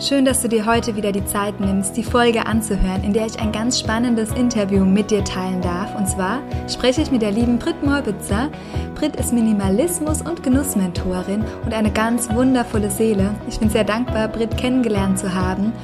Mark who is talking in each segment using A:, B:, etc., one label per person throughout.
A: Schön, dass du dir heute wieder die Zeit nimmst, die Folge anzuhören, in der ich ein ganz spannendes Interview mit dir teilen darf. Und zwar spreche ich mit der lieben Brit Morbitzer. Brit ist Minimalismus- und Genussmentorin und eine ganz wundervolle Seele. Ich bin sehr dankbar, Brit kennengelernt zu haben.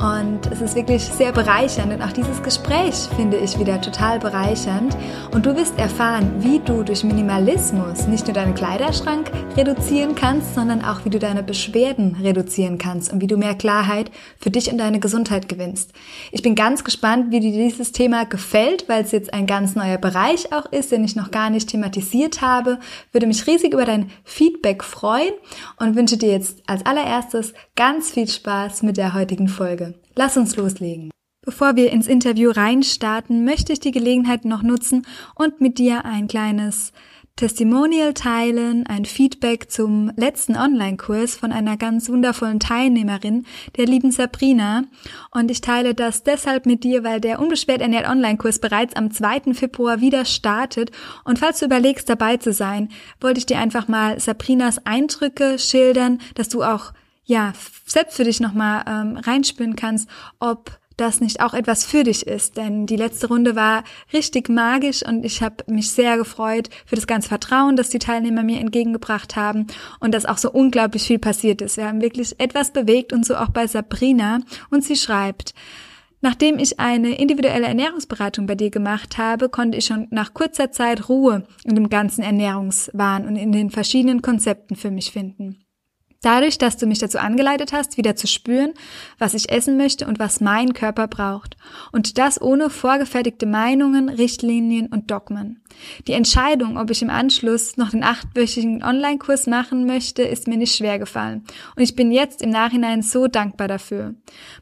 A: Und es ist wirklich sehr bereichernd und auch dieses Gespräch finde ich wieder total bereichernd. Und du wirst erfahren, wie du durch Minimalismus nicht nur deinen Kleiderschrank reduzieren kannst, sondern auch wie du deine Beschwerden reduzieren kannst und wie du mehr Klarheit für dich und deine Gesundheit gewinnst. Ich bin ganz gespannt, wie dir dieses Thema gefällt, weil es jetzt ein ganz neuer Bereich auch ist, den ich noch gar nicht thematisiert habe. Würde mich riesig über dein Feedback freuen und wünsche dir jetzt als allererstes ganz viel Spaß mit der heutigen Folge. Lass uns loslegen. Bevor wir ins Interview reinstarten, möchte ich die Gelegenheit noch nutzen und mit dir ein kleines Testimonial teilen, ein Feedback zum letzten Online-Kurs von einer ganz wundervollen Teilnehmerin, der lieben Sabrina. Und ich teile das deshalb mit dir, weil der Unbeschwert ernährt Online-Kurs bereits am 2. Februar wieder startet. Und falls du überlegst, dabei zu sein, wollte ich dir einfach mal Sabrinas Eindrücke schildern, dass du auch ja, selbst für dich nochmal ähm, reinspüren kannst, ob das nicht auch etwas für dich ist. Denn die letzte Runde war richtig magisch und ich habe mich sehr gefreut für das ganze Vertrauen, das die Teilnehmer mir entgegengebracht haben und dass auch so unglaublich viel passiert ist. Wir haben wirklich etwas bewegt und so auch bei Sabrina und sie schreibt, Nachdem ich eine individuelle Ernährungsberatung bei dir gemacht habe, konnte ich schon nach kurzer Zeit Ruhe in dem ganzen Ernährungswahn und in den verschiedenen Konzepten für mich finden. Dadurch, dass du mich dazu angeleitet hast, wieder zu spüren, was ich essen möchte und was mein Körper braucht. Und das ohne vorgefertigte Meinungen, Richtlinien und Dogmen. Die Entscheidung, ob ich im Anschluss noch den achtwöchigen Online-Kurs machen möchte, ist mir nicht schwer gefallen. Und ich bin jetzt im Nachhinein so dankbar dafür.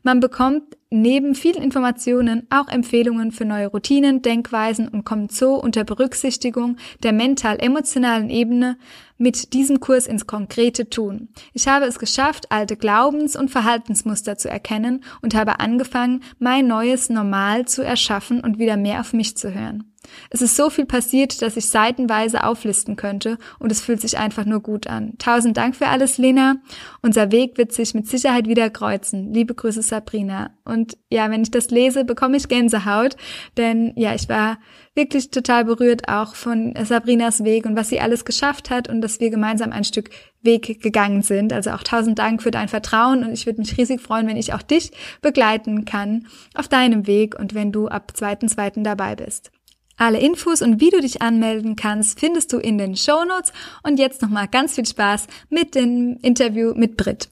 A: Man bekommt neben vielen Informationen auch Empfehlungen für neue Routinen, Denkweisen und kommt so unter Berücksichtigung der mental-emotionalen Ebene mit diesem Kurs ins konkrete Tun. Ich habe es geschafft, alte Glaubens- und Verhaltensmuster zu erkennen und habe angefangen, mein neues Normal zu erschaffen und wieder mehr auf mich zu hören. Es ist so viel passiert, dass ich seitenweise auflisten könnte und es fühlt sich einfach nur gut an. Tausend Dank für alles, Lena. Unser Weg wird sich mit Sicherheit wieder kreuzen. Liebe Grüße, Sabrina. Und ja, wenn ich das lese, bekomme ich Gänsehaut, denn ja, ich war wirklich total berührt auch von Sabrinas Weg und was sie alles geschafft hat und dass wir gemeinsam ein Stück Weg gegangen sind. Also auch tausend Dank für dein Vertrauen und ich würde mich riesig freuen, wenn ich auch dich begleiten kann auf deinem Weg und wenn du ab 2.2. dabei bist. Alle Infos und wie du dich anmelden kannst, findest du in den Show Notes. Und jetzt nochmal ganz viel Spaß mit dem Interview mit Brit.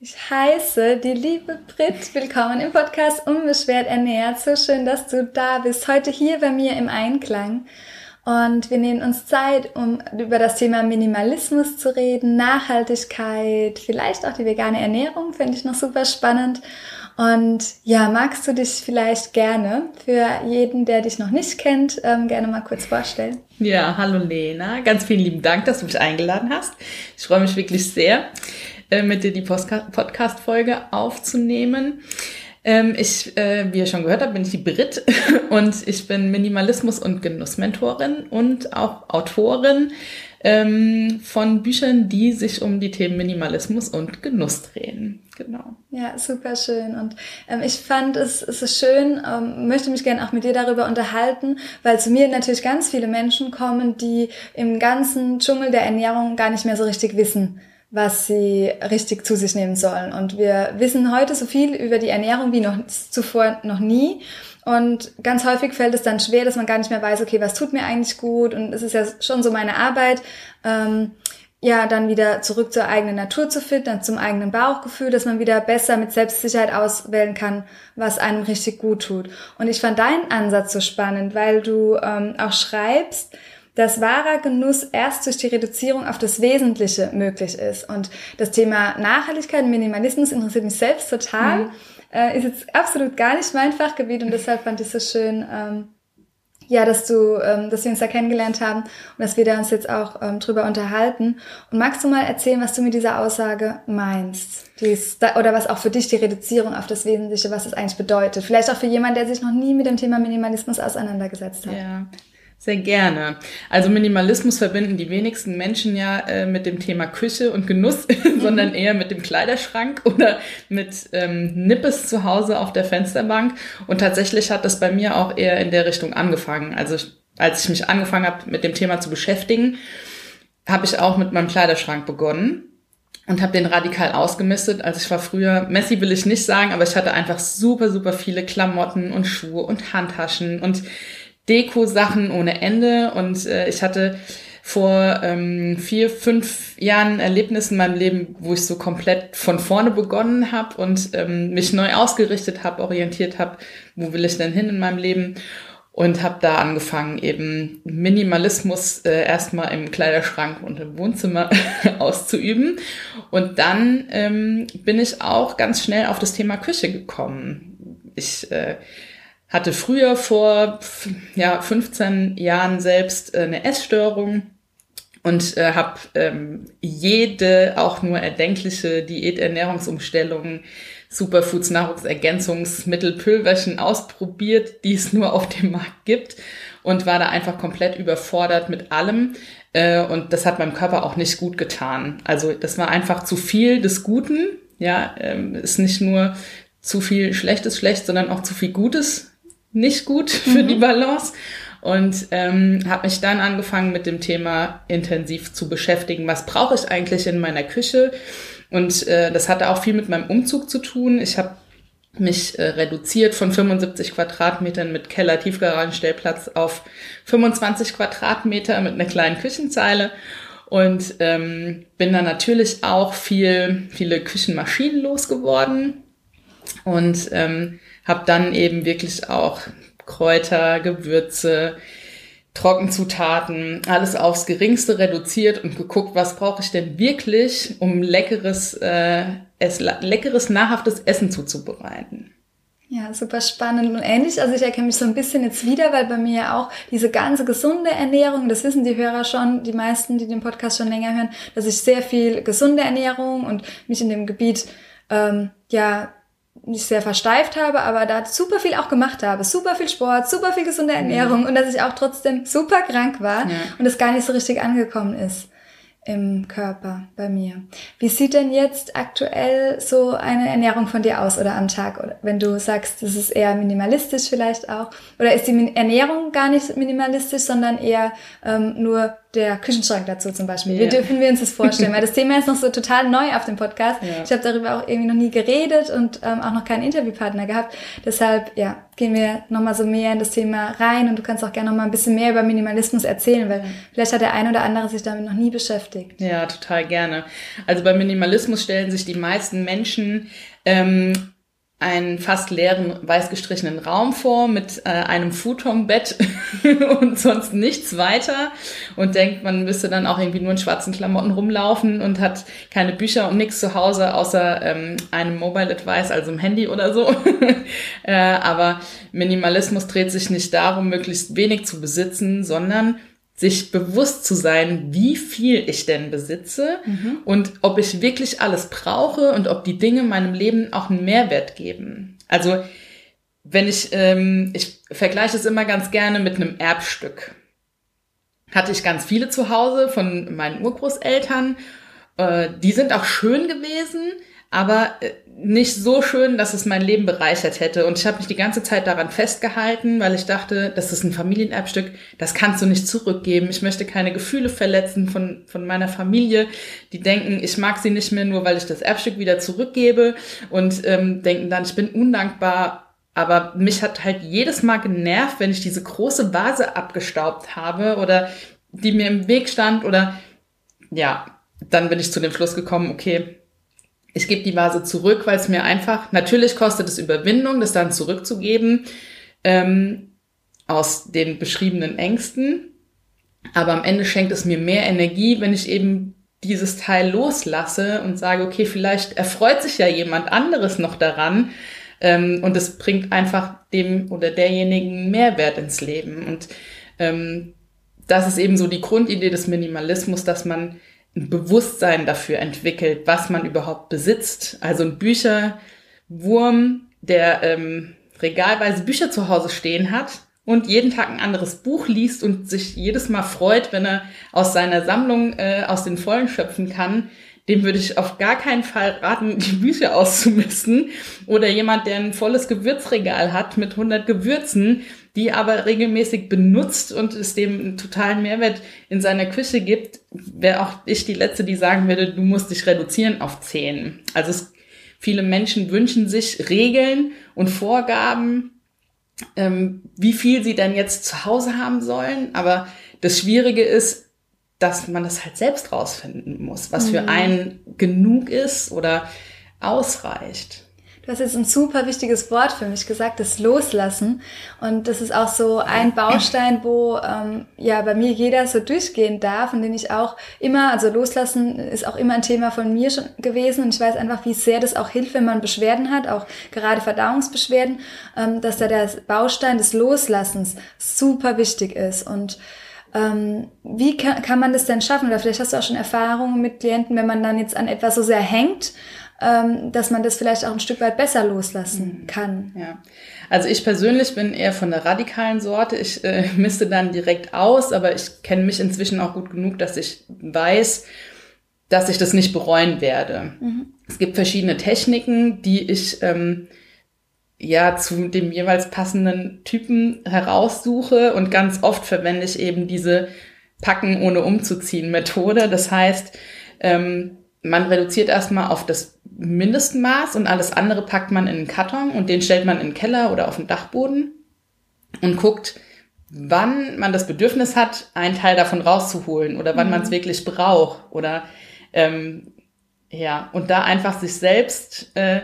A: Ich heiße die liebe Brit. Willkommen im Podcast Unbeschwert ernährt. So schön, dass du da bist. Heute hier bei mir im Einklang. Und wir nehmen uns Zeit, um über das Thema Minimalismus zu reden, Nachhaltigkeit, vielleicht auch die vegane Ernährung, finde ich noch super spannend. Und ja, magst du dich vielleicht gerne für jeden, der dich noch nicht kennt, ähm, gerne mal kurz vorstellen?
B: Ja, hallo Lena. Ganz vielen lieben Dank, dass du mich eingeladen hast. Ich freue mich wirklich sehr, äh, mit dir die Podcast-Folge aufzunehmen. Ähm, ich, äh, wie ihr schon gehört habt, bin ich die Brit und ich bin Minimalismus- und Genussmentorin und auch Autorin ähm, von Büchern, die sich um die Themen Minimalismus und Genuss drehen. Genau.
A: Ja, super schön. Und ähm, ich fand es, es ist schön, ähm, möchte mich gerne auch mit dir darüber unterhalten, weil zu mir natürlich ganz viele Menschen kommen, die im ganzen Dschungel der Ernährung gar nicht mehr so richtig wissen, was sie richtig zu sich nehmen sollen. Und wir wissen heute so viel über die Ernährung wie noch zuvor noch nie. Und ganz häufig fällt es dann schwer, dass man gar nicht mehr weiß, okay, was tut mir eigentlich gut? Und es ist ja schon so meine Arbeit, ähm, ja, dann wieder zurück zur eigenen Natur zu finden, zum eigenen Bauchgefühl, dass man wieder besser mit Selbstsicherheit auswählen kann, was einem richtig gut tut. Und ich fand deinen Ansatz so spannend, weil du ähm, auch schreibst, dass wahrer Genuss erst durch die Reduzierung auf das Wesentliche möglich ist. Und das Thema Nachhaltigkeit, Minimalismus interessiert mich selbst total. Mhm. Äh, ist jetzt absolut gar nicht mein Fachgebiet und deshalb fand ich es so schön, ähm, ja, dass du, ähm, dass wir uns da kennengelernt haben und dass wir da uns jetzt auch ähm, drüber unterhalten. Und magst du mal erzählen, was du mit dieser Aussage meinst? Dies, oder was auch für dich die Reduzierung auf das Wesentliche, was es eigentlich bedeutet? Vielleicht auch für jemanden, der sich noch nie mit dem Thema Minimalismus auseinandergesetzt hat.
B: Ja. Sehr gerne. Also Minimalismus verbinden die wenigsten Menschen ja äh, mit dem Thema Küche und Genuss, sondern mhm. eher mit dem Kleiderschrank oder mit ähm, Nippes zu Hause auf der Fensterbank. Und tatsächlich hat das bei mir auch eher in der Richtung angefangen. Also als ich mich angefangen habe, mit dem Thema zu beschäftigen, habe ich auch mit meinem Kleiderschrank begonnen und habe den radikal ausgemistet. Also ich war früher, Messi will ich nicht sagen, aber ich hatte einfach super, super viele Klamotten und Schuhe und Handtaschen und Deko-Sachen ohne Ende und äh, ich hatte vor ähm, vier, fünf Jahren Erlebnis in meinem Leben, wo ich so komplett von vorne begonnen habe und ähm, mich neu ausgerichtet habe, orientiert habe, wo will ich denn hin in meinem Leben und habe da angefangen, eben Minimalismus äh, erstmal im Kleiderschrank und im Wohnzimmer auszuüben. Und dann ähm, bin ich auch ganz schnell auf das Thema Küche gekommen. Ich äh, hatte früher vor ja, 15 Jahren selbst äh, eine Essstörung und äh, habe ähm, jede auch nur erdenkliche Diät-Ernährungsumstellung, Superfoods, Nahrungsergänzungsmittel, Pülverchen ausprobiert, die es nur auf dem Markt gibt und war da einfach komplett überfordert mit allem. Äh, und das hat meinem Körper auch nicht gut getan. Also das war einfach zu viel des Guten. Ja, ähm, ist nicht nur zu viel Schlechtes schlecht, sondern auch zu viel Gutes nicht gut für mhm. die Balance und ähm, habe mich dann angefangen mit dem Thema intensiv zu beschäftigen. Was brauche ich eigentlich in meiner Küche? Und äh, das hatte auch viel mit meinem Umzug zu tun. Ich habe mich äh, reduziert von 75 Quadratmetern mit Keller, Tiefgaragenstellplatz auf 25 Quadratmeter mit einer kleinen Küchenzeile und ähm, bin dann natürlich auch viel viele Küchenmaschinen losgeworden und ähm, habe dann eben wirklich auch Kräuter, Gewürze, Trockenzutaten, alles aufs Geringste reduziert und geguckt, was brauche ich denn wirklich, um leckeres, äh, es, leckeres, nahrhaftes Essen zuzubereiten.
A: Ja, super spannend und ähnlich. Also ich erkenne mich so ein bisschen jetzt wieder, weil bei mir ja auch diese ganze gesunde Ernährung, das wissen die Hörer schon, die meisten, die den Podcast schon länger hören, dass ich sehr viel gesunde Ernährung und mich in dem Gebiet ähm, ja nicht sehr versteift habe, aber da super viel auch gemacht habe. Super viel Sport, super viel gesunde Ernährung mhm. und dass ich auch trotzdem super krank war ja. und es gar nicht so richtig angekommen ist im Körper bei mir. Wie sieht denn jetzt aktuell so eine Ernährung von dir aus oder am Tag? Oder wenn du sagst, das ist eher minimalistisch vielleicht auch. Oder ist die Ernährung gar nicht minimalistisch, sondern eher ähm, nur der Küchenschrank dazu zum Beispiel. Yeah. Wie dürfen wir uns das vorstellen? Weil das Thema ist noch so total neu auf dem Podcast. Yeah. Ich habe darüber auch irgendwie noch nie geredet und ähm, auch noch keinen Interviewpartner gehabt. Deshalb, ja, gehen wir nochmal so mehr in das Thema rein und du kannst auch gerne nochmal ein bisschen mehr über Minimalismus erzählen, weil vielleicht hat der ein oder andere sich damit noch nie beschäftigt.
B: Ja, total gerne. Also bei Minimalismus stellen sich die meisten Menschen ähm, einen fast leeren, weiß gestrichenen Raum vor mit äh, einem Futonbett und sonst nichts weiter und denkt, man müsste dann auch irgendwie nur in schwarzen Klamotten rumlaufen und hat keine Bücher und nichts zu Hause außer ähm, einem Mobile Advice, also im Handy oder so. äh, aber Minimalismus dreht sich nicht darum, möglichst wenig zu besitzen, sondern sich bewusst zu sein, wie viel ich denn besitze mhm. und ob ich wirklich alles brauche und ob die Dinge meinem Leben auch einen Mehrwert geben. Also wenn ich, ähm, ich vergleiche es immer ganz gerne mit einem Erbstück. Hatte ich ganz viele zu Hause von meinen Urgroßeltern. Äh, die sind auch schön gewesen, aber äh, nicht so schön, dass es mein Leben bereichert hätte. Und ich habe mich die ganze Zeit daran festgehalten, weil ich dachte, das ist ein Familienerbstück, das kannst du nicht zurückgeben. Ich möchte keine Gefühle verletzen von, von meiner Familie, die denken, ich mag sie nicht mehr, nur weil ich das Erbstück wieder zurückgebe und ähm, denken dann, ich bin undankbar. Aber mich hat halt jedes Mal genervt, wenn ich diese große Vase abgestaubt habe oder die mir im Weg stand oder ja, dann bin ich zu dem Schluss gekommen, okay, ich gebe die Vase zurück, weil es mir einfach, natürlich kostet es Überwindung, das dann zurückzugeben, ähm, aus den beschriebenen Ängsten. Aber am Ende schenkt es mir mehr Energie, wenn ich eben dieses Teil loslasse und sage, okay, vielleicht erfreut sich ja jemand anderes noch daran ähm, und es bringt einfach dem oder derjenigen Mehrwert ins Leben. Und ähm, das ist eben so die Grundidee des Minimalismus, dass man ein Bewusstsein dafür entwickelt, was man überhaupt besitzt. Also ein Bücherwurm, der ähm, regalweise Bücher zu Hause stehen hat und jeden Tag ein anderes Buch liest und sich jedes Mal freut, wenn er aus seiner Sammlung äh, aus den Vollen schöpfen kann, dem würde ich auf gar keinen Fall raten, die Bücher auszumisten. Oder jemand, der ein volles Gewürzregal hat mit 100 Gewürzen, die aber regelmäßig benutzt und es dem einen totalen Mehrwert in seiner Küche gibt, wäre auch ich die Letzte, die sagen würde, du musst dich reduzieren auf 10. Also es, viele Menschen wünschen sich Regeln und Vorgaben, ähm, wie viel sie denn jetzt zu Hause haben sollen. Aber das Schwierige ist, dass man das halt selbst rausfinden muss, was für mhm. einen genug ist oder ausreicht.
A: Du hast jetzt ein super wichtiges Wort für mich gesagt, das Loslassen. Und das ist auch so ein Baustein, wo ähm, ja bei mir jeder so durchgehen darf und den ich auch immer, also Loslassen ist auch immer ein Thema von mir schon gewesen. Und ich weiß einfach, wie sehr das auch hilft, wenn man Beschwerden hat, auch gerade Verdauungsbeschwerden, ähm, dass da der Baustein des Loslassens super wichtig ist. Und ähm, wie kann, kann man das denn schaffen? Oder vielleicht hast du auch schon Erfahrungen mit Klienten, wenn man dann jetzt an etwas so sehr hängt, dass man das vielleicht auch ein Stück weit besser loslassen mhm. kann.
B: Ja. Also ich persönlich bin eher von der radikalen Sorte. Ich äh, misste dann direkt aus, aber ich kenne mich inzwischen auch gut genug, dass ich weiß, dass ich das nicht bereuen werde. Mhm. Es gibt verschiedene Techniken, die ich ähm, ja zu dem jeweils passenden Typen heraussuche und ganz oft verwende ich eben diese Packen ohne umzuziehen Methode. Das heißt, ähm, man reduziert erstmal auf das Mindestmaß und alles andere packt man in einen Karton und den stellt man in den Keller oder auf den Dachboden und guckt, wann man das Bedürfnis hat, einen Teil davon rauszuholen oder wann mhm. man es wirklich braucht oder ähm, ja und da einfach sich selbst äh,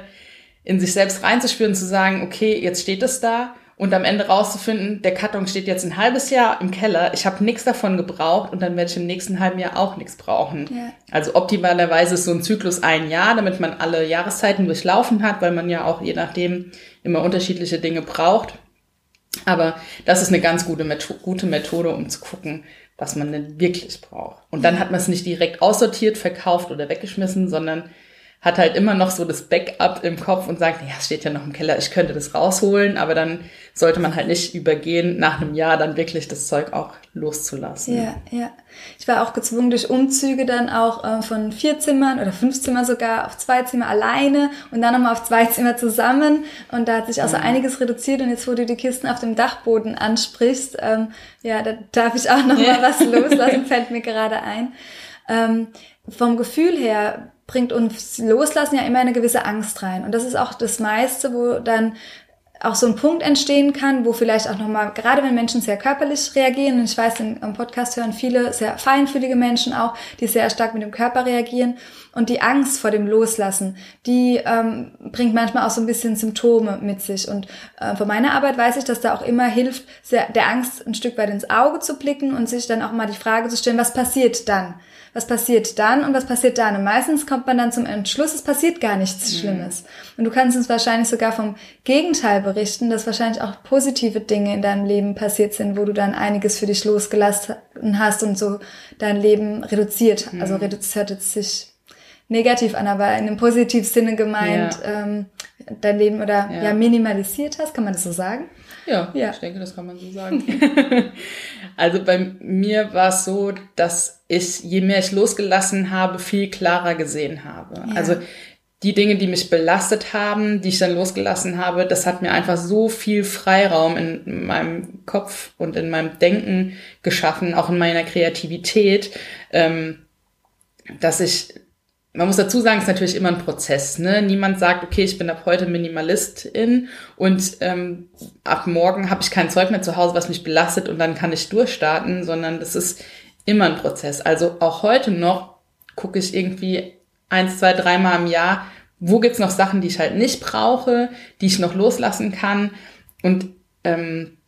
B: in sich selbst reinzuspüren, zu sagen, okay, jetzt steht es da und am Ende rauszufinden, der Karton steht jetzt ein halbes Jahr im Keller, ich habe nichts davon gebraucht und dann werde ich im nächsten halben Jahr auch nichts brauchen. Ja. Also optimalerweise ist so ein Zyklus ein Jahr, damit man alle Jahreszeiten durchlaufen hat, weil man ja auch je nachdem immer unterschiedliche Dinge braucht. Aber das ist eine ganz gute, Methode, gute Methode, um zu gucken, was man denn wirklich braucht. Und dann hat man es nicht direkt aussortiert, verkauft oder weggeschmissen, sondern hat halt immer noch so das Backup im Kopf und sagt, ja, es steht ja noch im Keller, ich könnte das rausholen, aber dann sollte man halt nicht übergehen, nach einem Jahr dann wirklich das Zeug auch loszulassen.
A: Ja, ja. Ich war auch gezwungen durch Umzüge dann auch äh, von vier Zimmern oder fünf Zimmer sogar auf zwei Zimmer alleine und dann nochmal auf zwei Zimmer zusammen und da hat sich auch so einiges reduziert und jetzt, wo du die Kisten auf dem Dachboden ansprichst, ähm, ja, da darf ich auch nochmal ja. was loslassen, fällt mir gerade ein. Ähm, vom Gefühl her bringt uns Loslassen ja immer eine gewisse Angst rein. Und das ist auch das meiste, wo dann auch so ein Punkt entstehen kann, wo vielleicht auch nochmal, gerade wenn Menschen sehr körperlich reagieren, und ich weiß, im Podcast hören viele sehr feinfühlige Menschen auch, die sehr stark mit dem Körper reagieren. Und die Angst vor dem Loslassen, die ähm, bringt manchmal auch so ein bisschen Symptome mit sich. Und äh, von meiner Arbeit weiß ich, dass da auch immer hilft, sehr, der Angst ein Stück weit ins Auge zu blicken und sich dann auch mal die Frage zu stellen, was passiert dann? Was passiert dann und was passiert dann. Und meistens kommt man dann zum Entschluss, es passiert gar nichts mhm. Schlimmes. Und du kannst uns wahrscheinlich sogar vom Gegenteil berichten, dass wahrscheinlich auch positive Dinge in deinem Leben passiert sind, wo du dann einiges für dich losgelassen hast und so dein Leben reduziert. Mhm. Also reduziert jetzt sich negativ an, aber in einem positiven Sinne gemeint, ja. ähm, dein Leben oder ja. ja. minimalisiert hast, kann man das so sagen?
B: Ja, ja, ich denke, das kann man so sagen. also bei mir war es so, dass ich, je mehr ich losgelassen habe, viel klarer gesehen habe. Ja. Also die Dinge, die mich belastet haben, die ich dann losgelassen habe, das hat mir einfach so viel Freiraum in meinem Kopf und in meinem Denken geschaffen, auch in meiner Kreativität, ähm, dass ich man muss dazu sagen, es ist natürlich immer ein Prozess. Ne? Niemand sagt, okay, ich bin ab heute Minimalistin und ähm, ab morgen habe ich kein Zeug mehr zu Hause, was mich belastet und dann kann ich durchstarten, sondern das ist immer ein Prozess. Also auch heute noch gucke ich irgendwie eins, zwei, dreimal im Jahr, wo gibt's noch Sachen, die ich halt nicht brauche, die ich noch loslassen kann und ähm,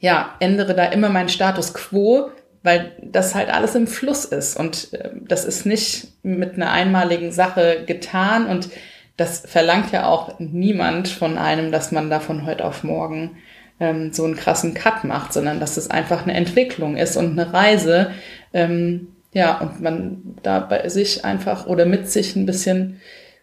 B: ja, ändere da immer meinen Status quo, weil das halt alles im Fluss ist und äh, das ist nicht mit einer einmaligen Sache getan und das verlangt ja auch niemand von einem, dass man da von heute auf morgen ähm, so einen krassen Cut macht, sondern dass es einfach eine Entwicklung ist und eine Reise. Ähm, ja, und man da bei sich einfach oder mit sich ein bisschen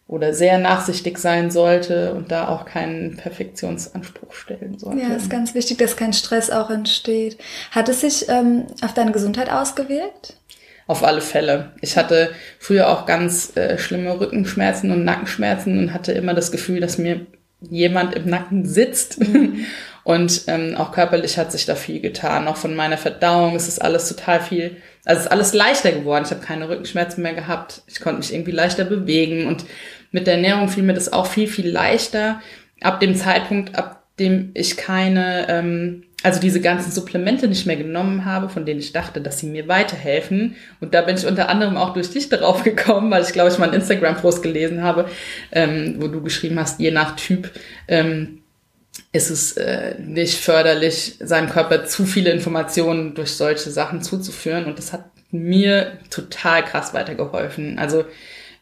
B: oder sehr nachsichtig sein sollte und da auch keinen Perfektionsanspruch stellen sollte.
A: Ja, ist ganz wichtig, dass kein Stress auch entsteht. Hat es sich ähm, auf deine Gesundheit ausgewirkt?
B: Auf alle Fälle. Ich hatte früher auch ganz äh, schlimme Rückenschmerzen und Nackenschmerzen und hatte immer das Gefühl, dass mir jemand im Nacken sitzt. Mhm. Und ähm, auch körperlich hat sich da viel getan. Auch von meiner Verdauung ist es alles total viel, also es ist alles leichter geworden. Ich habe keine Rückenschmerzen mehr gehabt. Ich konnte mich irgendwie leichter bewegen und mit der Ernährung fiel mir das auch viel, viel leichter. Ab dem Zeitpunkt, ab dem ich keine, ähm, also diese ganzen Supplemente nicht mehr genommen habe, von denen ich dachte, dass sie mir weiterhelfen. Und da bin ich unter anderem auch durch dich darauf gekommen, weil ich glaube, ich mal einen Instagram-Post gelesen habe, ähm, wo du geschrieben hast, je nach Typ ähm, ist es äh, nicht förderlich, seinem Körper zu viele Informationen durch solche Sachen zuzuführen. Und das hat mir total krass weitergeholfen. Also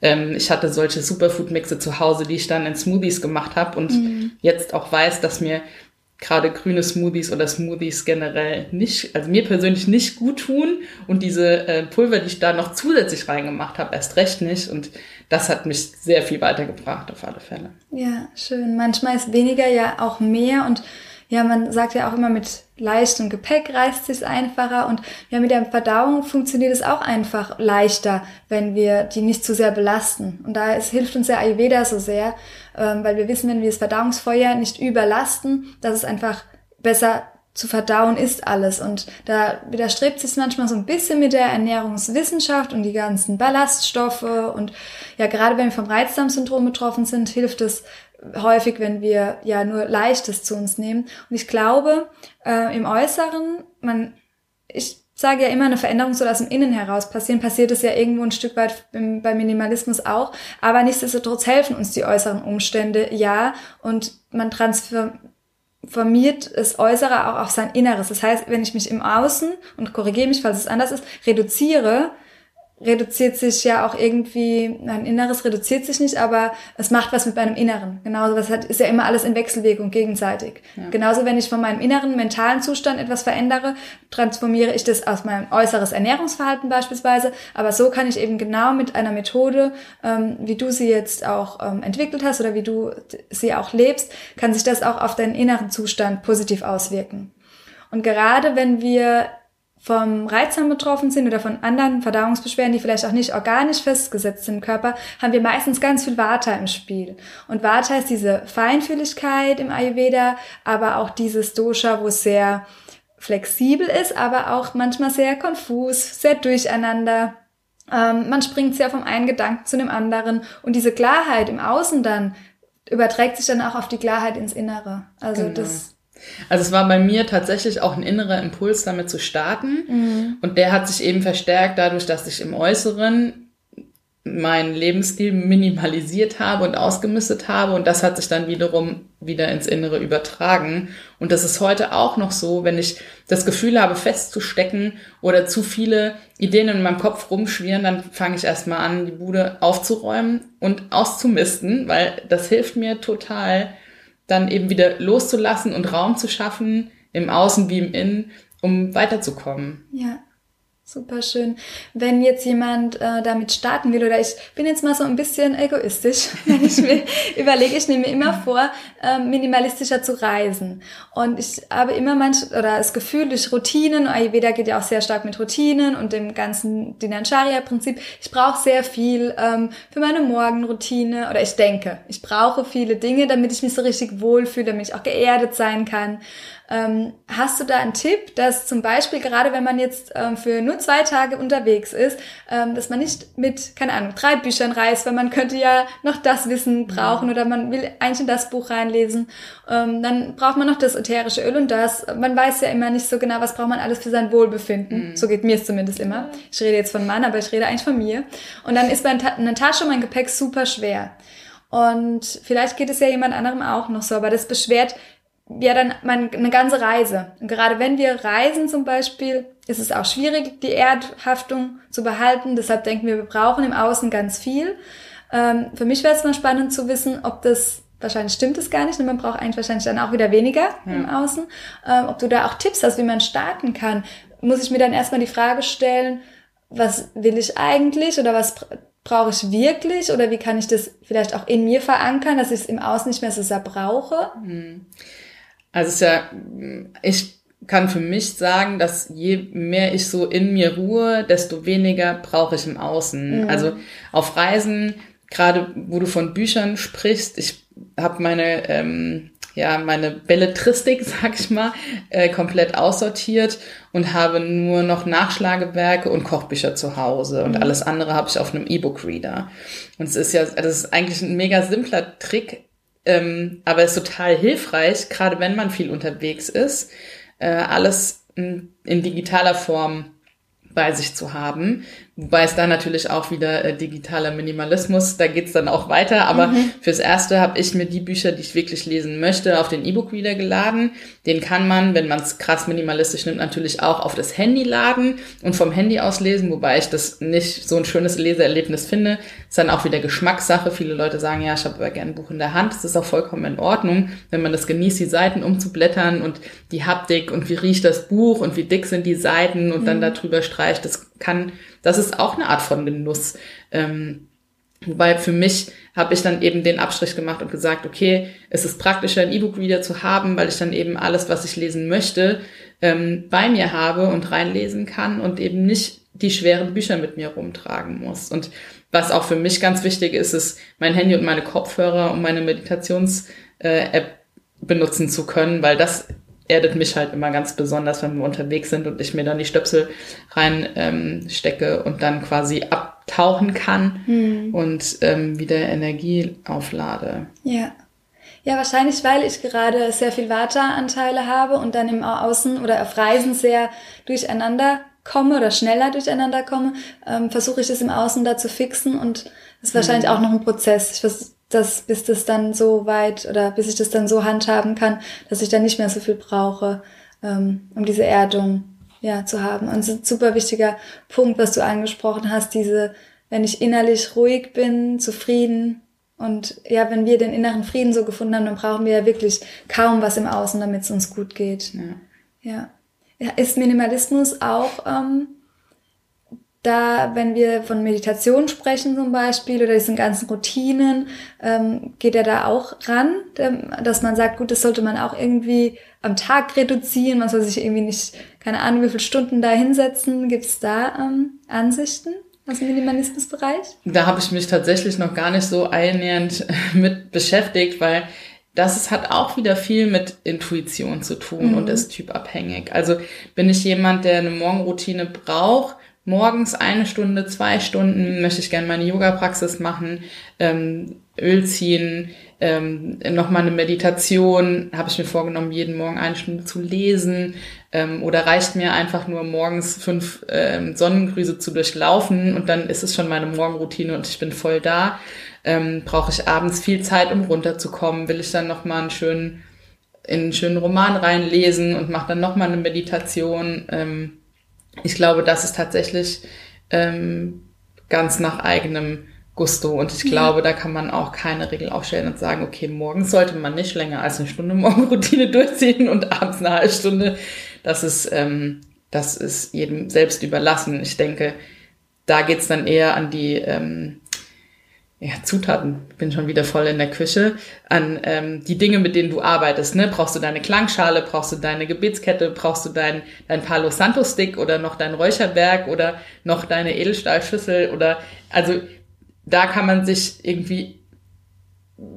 B: ähm, ich hatte solche Superfood-Mixe zu Hause, die ich dann in Smoothies gemacht habe und mhm. jetzt auch weiß, dass mir gerade grüne Smoothies oder Smoothies generell nicht, also mir persönlich nicht gut tun und diese äh, Pulver, die ich da noch zusätzlich reingemacht habe, erst recht nicht und das hat mich sehr viel weitergebracht auf alle Fälle.
A: Ja, schön. Manchmal ist weniger ja auch mehr und ja, man sagt ja auch immer, mit leichtem Gepäck reist es einfacher und ja, mit der Verdauung funktioniert es auch einfach leichter, wenn wir die nicht zu sehr belasten. Und da hilft uns der Ayurveda so sehr, ähm, weil wir wissen, wenn wir das Verdauungsfeuer nicht überlasten, dass es einfach besser zu verdauen ist alles. Und da widerstrebt sich manchmal so ein bisschen mit der Ernährungswissenschaft und die ganzen Ballaststoffe. Und ja, gerade wenn wir vom Reizdarmsyndrom betroffen sind, hilft es häufig, wenn wir ja nur Leichtes zu uns nehmen. Und ich glaube, äh, im Äußeren, man, ich sage ja immer, eine Veränderung soll aus dem Innen heraus passieren. Passiert es ja irgendwo ein Stück weit beim, beim Minimalismus auch. Aber nichtsdestotrotz helfen uns die äußeren Umstände, ja. Und man transformiert das Äußere auch auf sein Inneres. Das heißt, wenn ich mich im Außen, und korrigiere mich, falls es anders ist, reduziere, reduziert sich ja auch irgendwie, mein Inneres reduziert sich nicht, aber es macht was mit meinem Inneren. Genauso, was hat, ist ja immer alles in Wechselwirkung gegenseitig. Ja. Genauso, wenn ich von meinem inneren mentalen Zustand etwas verändere, transformiere ich das aus meinem äußeres Ernährungsverhalten beispielsweise. Aber so kann ich eben genau mit einer Methode, ähm, wie du sie jetzt auch ähm, entwickelt hast oder wie du sie auch lebst, kann sich das auch auf deinen inneren Zustand positiv auswirken. Und gerade wenn wir vom Reizdarm betroffen sind oder von anderen Verdauungsbeschwerden, die vielleicht auch nicht organisch festgesetzt sind im Körper, haben wir meistens ganz viel Vata im Spiel. Und Vata ist diese Feinfühligkeit im Ayurveda, aber auch dieses Dosha, wo es sehr flexibel ist, aber auch manchmal sehr konfus, sehr durcheinander. Ähm, man springt sehr vom einen Gedanken zu dem anderen und diese Klarheit im Außen dann überträgt sich dann auch auf die Klarheit ins Innere. Also genau. das
B: also es war bei mir tatsächlich auch ein innerer Impuls, damit zu starten. Mhm. Und der hat sich eben verstärkt dadurch, dass ich im Äußeren meinen Lebensstil minimalisiert habe und ausgemistet habe. Und das hat sich dann wiederum wieder ins Innere übertragen. Und das ist heute auch noch so, wenn ich das Gefühl habe, festzustecken oder zu viele Ideen in meinem Kopf rumschwirren, dann fange ich erstmal an, die Bude aufzuräumen und auszumisten, weil das hilft mir total, dann eben wieder loszulassen und Raum zu schaffen, im Außen wie im Innen, um weiterzukommen.
A: Ja. Super schön. Wenn jetzt jemand äh, damit starten will, oder ich bin jetzt mal so ein bisschen egoistisch, wenn ich mir überlege, ich nehme mir immer vor, äh, minimalistischer zu reisen. Und ich habe immer manch, oder das Gefühl durch Routinen, Ayurveda geht ja auch sehr stark mit Routinen und dem ganzen Dinacharya-Prinzip, ich brauche sehr viel ähm, für meine Morgenroutine, oder ich denke, ich brauche viele Dinge, damit ich mich so richtig wohlfühle, damit ich auch geerdet sein kann. Ähm, hast du da einen Tipp, dass zum Beispiel gerade wenn man jetzt ähm, für nur zwei Tage unterwegs ist, ähm, dass man nicht mit, keine Ahnung, drei Büchern reist, weil man könnte ja noch das Wissen brauchen oder man will eigentlich in das Buch reinlesen. Ähm, dann braucht man noch das ätherische Öl und das. Man weiß ja immer nicht so genau, was braucht man alles für sein Wohlbefinden. Mhm. So geht mir es zumindest immer. Ich rede jetzt von Mann, aber ich rede eigentlich von mir. Und dann ist meine Tasche, mein Gepäck super schwer. Und vielleicht geht es ja jemand anderem auch noch so, aber das beschwert ja dann man, eine ganze Reise. Und gerade wenn wir reisen zum Beispiel, ist es auch schwierig, die Erdhaftung zu behalten. Deshalb denken wir, wir brauchen im Außen ganz viel. Ähm, für mich wäre es mal spannend zu wissen, ob das wahrscheinlich stimmt es gar nicht und man braucht eigentlich wahrscheinlich dann auch wieder weniger ja. im Außen. Ähm, ob du da auch Tipps hast, wie man starten kann, muss ich mir dann erstmal die Frage stellen, was will ich eigentlich oder was brauche ich wirklich oder wie kann ich das vielleicht auch in mir verankern, dass ich es im Außen nicht mehr so sehr brauche? Hm.
B: Also es ist ja, ich kann für mich sagen, dass je mehr ich so in mir ruhe, desto weniger brauche ich im Außen. Mhm. Also auf Reisen, gerade wo du von Büchern sprichst, ich habe meine ähm, ja meine Belletristik, sag ich mal, äh, komplett aussortiert und habe nur noch Nachschlagewerke und Kochbücher zu Hause und mhm. alles andere habe ich auf einem E-Book-Reader. Und es ist ja, das ist eigentlich ein mega simpler Trick, ähm, aber ist total hilfreich, gerade wenn man viel unterwegs ist, äh, alles in, in digitaler Form bei sich zu haben, Wobei es da natürlich auch wieder äh, digitaler Minimalismus, da geht's dann auch weiter. Aber mhm. fürs Erste habe ich mir die Bücher, die ich wirklich lesen möchte, auf den E-Book-Reader geladen. Den kann man, wenn man es krass minimalistisch nimmt, natürlich auch auf das Handy laden und vom Handy aus lesen, wobei ich das nicht so ein schönes Leseerlebnis finde. Ist dann auch wieder Geschmackssache. Viele Leute sagen, ja, ich habe aber gerne ein Buch in der Hand. Das ist auch vollkommen in Ordnung, wenn man das genießt, die Seiten umzublättern und die Haptik und wie riecht das Buch und wie dick sind die Seiten und mhm. dann darüber streicht. Das kann das ist auch eine Art von Genuss. Ähm, Wobei für mich habe ich dann eben den Abstrich gemacht und gesagt, okay, es ist praktischer, ein E-Book-Reader zu haben, weil ich dann eben alles, was ich lesen möchte, ähm, bei mir habe und reinlesen kann und eben nicht die schweren Bücher mit mir rumtragen muss. Und was auch für mich ganz wichtig ist, ist mein Handy und meine Kopfhörer, um meine Meditations-App äh, benutzen zu können, weil das erdet mich halt immer ganz besonders, wenn wir unterwegs sind und ich mir dann die Stöpsel rein ähm, und dann quasi abtauchen kann hm. und ähm, wieder Energie auflade.
A: Ja. Ja, wahrscheinlich, weil ich gerade sehr viel Vata-Anteile habe und dann im Außen oder auf Reisen sehr durcheinander komme oder schneller durcheinander komme, ähm, versuche ich es im Außen da zu fixen und das ist wahrscheinlich hm. auch noch ein Prozess. Ich dass bis das dann so weit oder bis ich das dann so handhaben kann, dass ich dann nicht mehr so viel brauche, ähm, um diese Erdung ja zu haben. Und ein super wichtiger Punkt, was du angesprochen hast, diese, wenn ich innerlich ruhig bin, zufrieden und ja, wenn wir den inneren Frieden so gefunden haben, dann brauchen wir ja wirklich kaum was im Außen, damit es uns gut geht. Ja. ja. ja. Ist Minimalismus auch ähm, da, wenn wir von Meditation sprechen zum Beispiel oder diesen ganzen Routinen, ähm, geht er da auch ran, dass man sagt, gut, das sollte man auch irgendwie am Tag reduzieren, man soll sich irgendwie nicht, keine Ahnung, wie viele Stunden da hinsetzen. Gibt es da ähm, Ansichten? aus dem Minimalismusbereich?
B: Da habe ich mich tatsächlich noch gar nicht so einnähernd mit beschäftigt, weil das hat auch wieder viel mit Intuition zu tun mhm. und ist typabhängig. Also bin ich jemand, der eine Morgenroutine braucht, morgens eine Stunde, zwei Stunden möchte ich gerne meine Yoga-Praxis machen, ähm, Öl ziehen, ähm, nochmal eine Meditation, habe ich mir vorgenommen, jeden Morgen eine Stunde zu lesen ähm, oder reicht mir einfach nur morgens fünf ähm, Sonnengrüße zu durchlaufen und dann ist es schon meine Morgenroutine und ich bin voll da. Ähm, Brauche ich abends viel Zeit, um runterzukommen? Will ich dann nochmal einen schönen, in einen schönen Roman reinlesen und mache dann nochmal eine Meditation? Ähm, ich glaube, das ist tatsächlich ähm, ganz nach eigenem Gusto. Und ich glaube, da kann man auch keine Regel aufstellen und sagen, okay, morgens sollte man nicht länger als eine Stunde Morgenroutine durchziehen und abends eine halbe Stunde. Das ist, ähm, das ist jedem selbst überlassen. Ich denke, da geht's dann eher an die ähm, ja, Zutaten, bin schon wieder voll in der Küche, an ähm, die Dinge, mit denen du arbeitest. Ne? Brauchst du deine Klangschale, brauchst du deine Gebetskette, brauchst du dein, dein Palo Santo Stick oder noch dein Räucherberg oder noch deine Edelstahlschüssel oder also da kann man sich irgendwie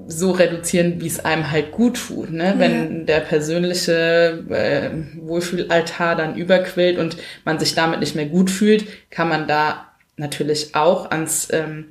B: so reduzieren, wie es einem halt gut tut. Ne? Ja. Wenn der persönliche äh, Wohlfühlaltar dann überquillt und man sich damit nicht mehr gut fühlt, kann man da natürlich auch ans ähm,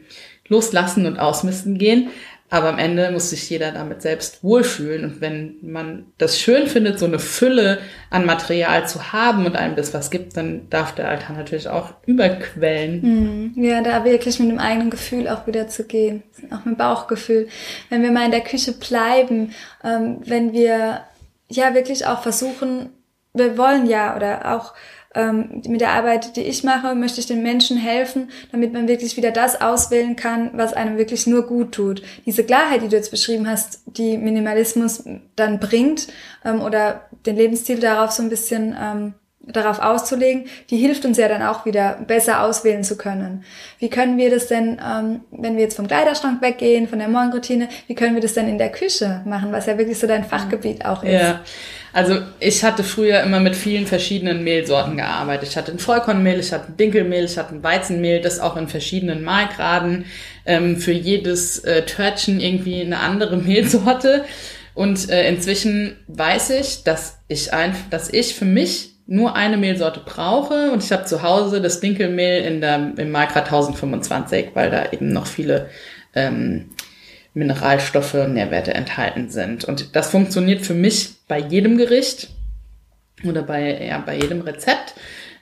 B: loslassen und ausmisten gehen. Aber am Ende muss sich jeder damit selbst wohlfühlen. Und wenn man das schön findet, so eine Fülle an Material zu haben und einem das was gibt, dann darf der Altar natürlich auch überquellen.
A: Mhm. Ja, da wirklich mit dem eigenen Gefühl auch wieder zu gehen. Auch mit dem Bauchgefühl. Wenn wir mal in der Küche bleiben, ähm, wenn wir ja wirklich auch versuchen, wir wollen ja oder auch ähm, mit der Arbeit, die ich mache, möchte ich den Menschen helfen, damit man wirklich wieder das auswählen kann, was einem wirklich nur gut tut. Diese Klarheit, die du jetzt beschrieben hast, die Minimalismus dann bringt ähm, oder den Lebensstil darauf so ein bisschen ähm, darauf auszulegen, die hilft uns ja dann auch wieder besser auswählen zu können. Wie können wir das denn, ähm, wenn wir jetzt vom Kleiderschrank weggehen, von der Morgenroutine, wie können wir das denn in der Küche machen, was ja wirklich so dein Fachgebiet auch ist?
B: Ja, also ich hatte früher immer mit vielen verschiedenen Mehlsorten gearbeitet. Ich hatte ein Vollkornmehl, ich hatte ein Dinkelmehl, ich hatte ein Weizenmehl, das auch in verschiedenen Mahlgraden, ähm, für jedes äh, Törtchen irgendwie eine andere Mehlsorte. Und äh, inzwischen weiß ich, dass ich einfach, dass ich für mich nur eine Mehlsorte brauche und ich habe zu Hause das Dinkelmehl in der, im Makra 1025, weil da eben noch viele ähm, Mineralstoffe und Nährwerte enthalten sind. Und das funktioniert für mich bei jedem Gericht oder bei, ja, bei jedem Rezept.